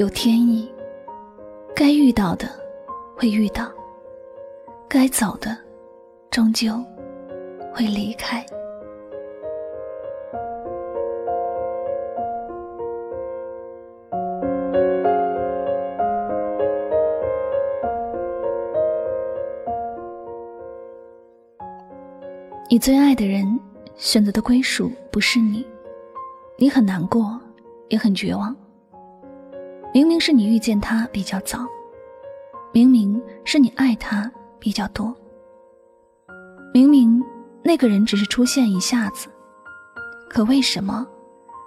有天意，该遇到的会遇到，该走的终究会离开。你最爱的人选择的归属不是你，你很难过，也很绝望。明明是你遇见他比较早，明明是你爱他比较多，明明那个人只是出现一下子，可为什么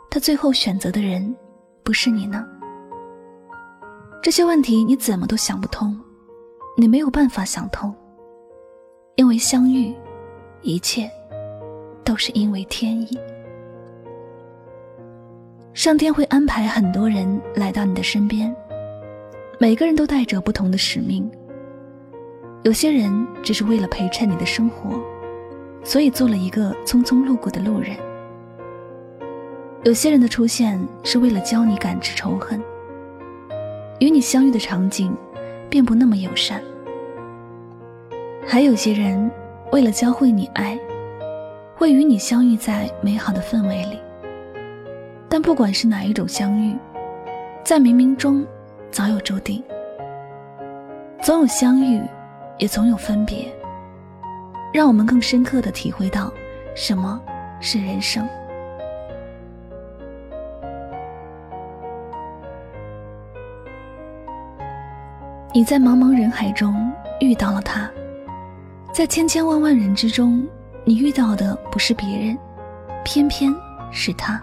他最后选择的人不是你呢？这些问题你怎么都想不通，你没有办法想通，因为相遇，一切都是因为天意。上天会安排很多人来到你的身边，每个人都带着不同的使命。有些人只是为了陪衬你的生活，所以做了一个匆匆路过的路人；有些人的出现是为了教你感知仇恨，与你相遇的场景并不那么友善；还有些人为了教会你爱，会与你相遇在美好的氛围里。但不管是哪一种相遇，在冥冥中早有注定，总有相遇，也总有分别，让我们更深刻的体会到什么是人生。你在茫茫人海中遇到了他，在千千万万人之中，你遇到的不是别人，偏偏是他。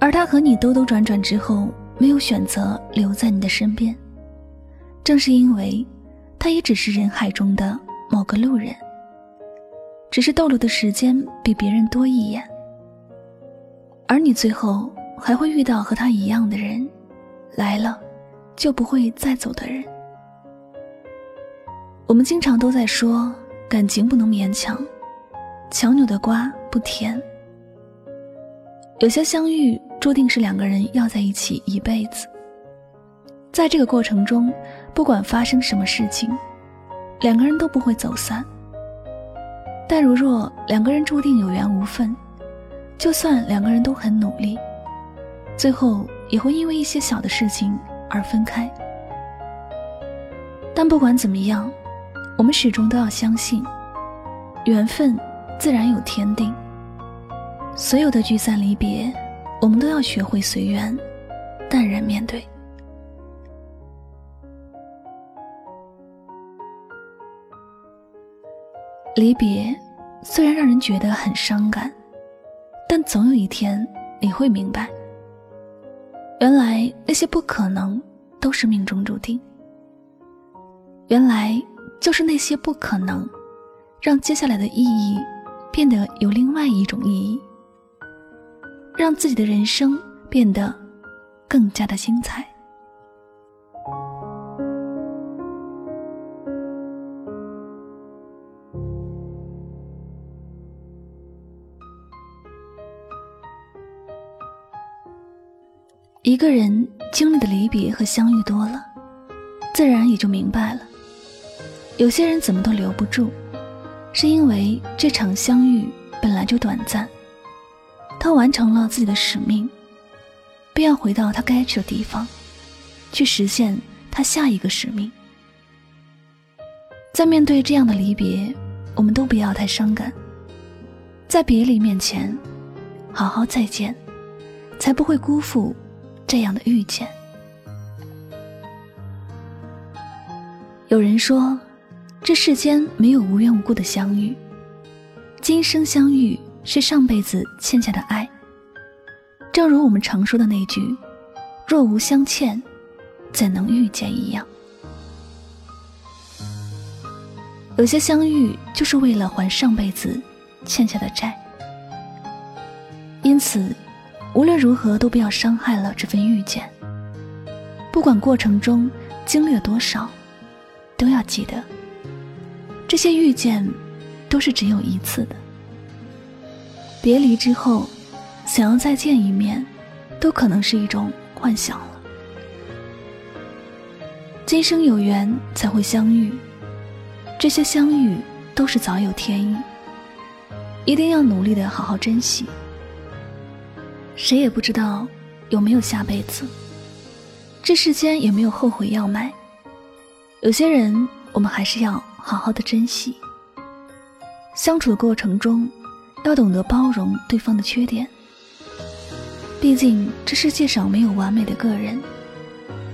而他和你兜兜转转之后，没有选择留在你的身边，正是因为，他也只是人海中的某个路人，只是逗留的时间比别人多一眼。而你最后还会遇到和他一样的人，来了，就不会再走的人。我们经常都在说，感情不能勉强，强扭的瓜不甜。有些相遇。注定是两个人要在一起一辈子。在这个过程中，不管发生什么事情，两个人都不会走散。但如若两个人注定有缘无分，就算两个人都很努力，最后也会因为一些小的事情而分开。但不管怎么样，我们始终都要相信，缘分自然有天定。所有的聚散离别。我们都要学会随缘，淡然面对。离别虽然让人觉得很伤感，但总有一天你会明白，原来那些不可能都是命中注定。原来就是那些不可能，让接下来的意义变得有另外一种意义。让自己的人生变得更加的精彩。一个人经历的离别和相遇多了，自然也就明白了，有些人怎么都留不住，是因为这场相遇本来就短暂。他完成了自己的使命，便要回到他该去的地方，去实现他下一个使命。在面对这样的离别，我们都不要太伤感。在别离面前，好好再见，才不会辜负这样的遇见。有人说，这世间没有无缘无故的相遇，今生相遇是上辈子欠下的爱。正如我们常说的那句：“若无相欠，怎能遇见？”一样。有些相遇就是为了还上辈子欠下的债，因此，无论如何都不要伤害了这份遇见。不管过程中经历了多少，都要记得，这些遇见都是只有一次的。别离之后，想要再见一面，都可能是一种幻想了。今生有缘才会相遇。这些相遇都是早有天意，一定要努力的好好珍惜。谁也不知道有没有下辈子，这世间也没有后悔药卖。有些人，我们还是要好好的珍惜。相处的过程中，要懂得包容对方的缺点。毕竟这世界上没有完美的个人，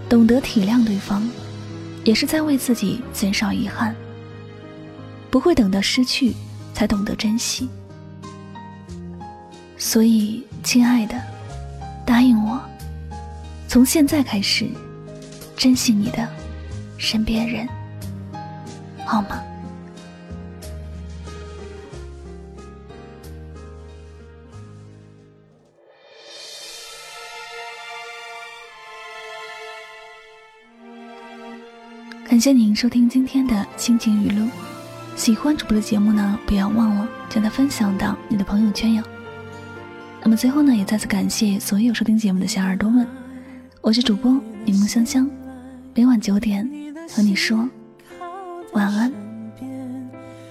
懂得体谅对方，也是在为自己减少遗憾。不会等到失去才懂得珍惜，所以，亲爱的，答应我，从现在开始，珍惜你的身边人，好吗？感谢您收听今天的心情语录。喜欢主播的节目呢，不要忘了将它分享到你的朋友圈哟。那么最后呢，也再次感谢所有收听节目的小耳朵们，我是主播柠檬香香，每晚九点和你说晚安。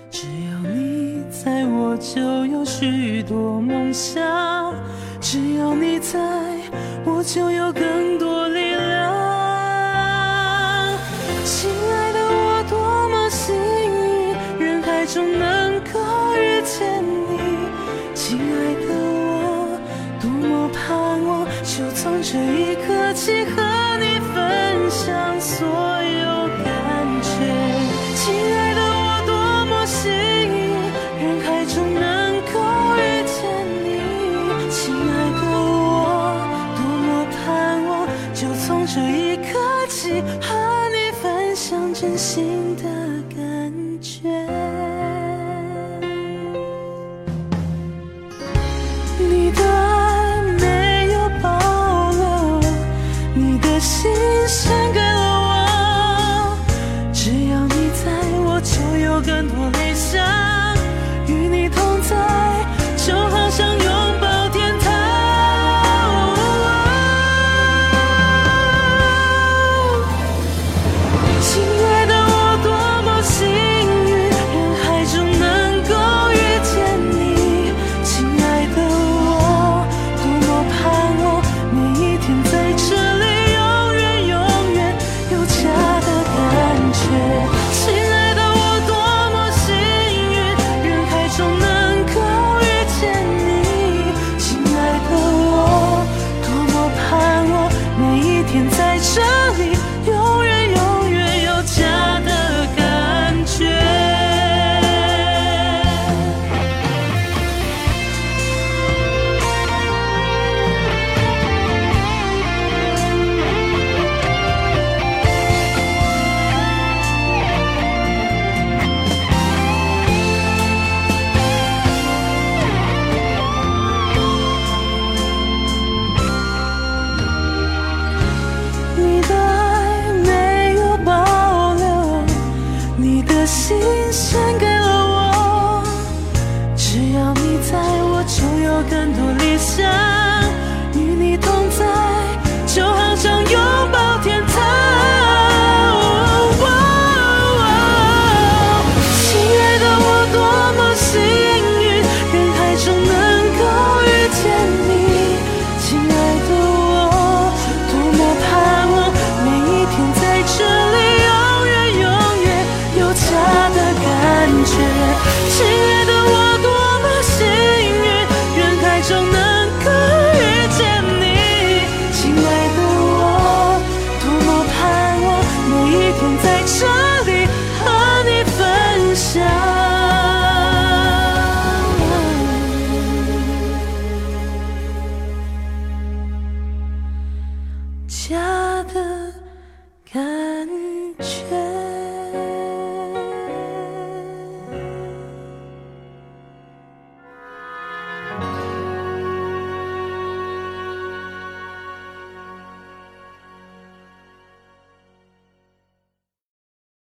只要你在我就有许多梦想，只要你在我就有更这一刻起，和你分享献给了我只要你在我就有更多理想与你同在。心献给了我。只要你在我就有感动家的感觉。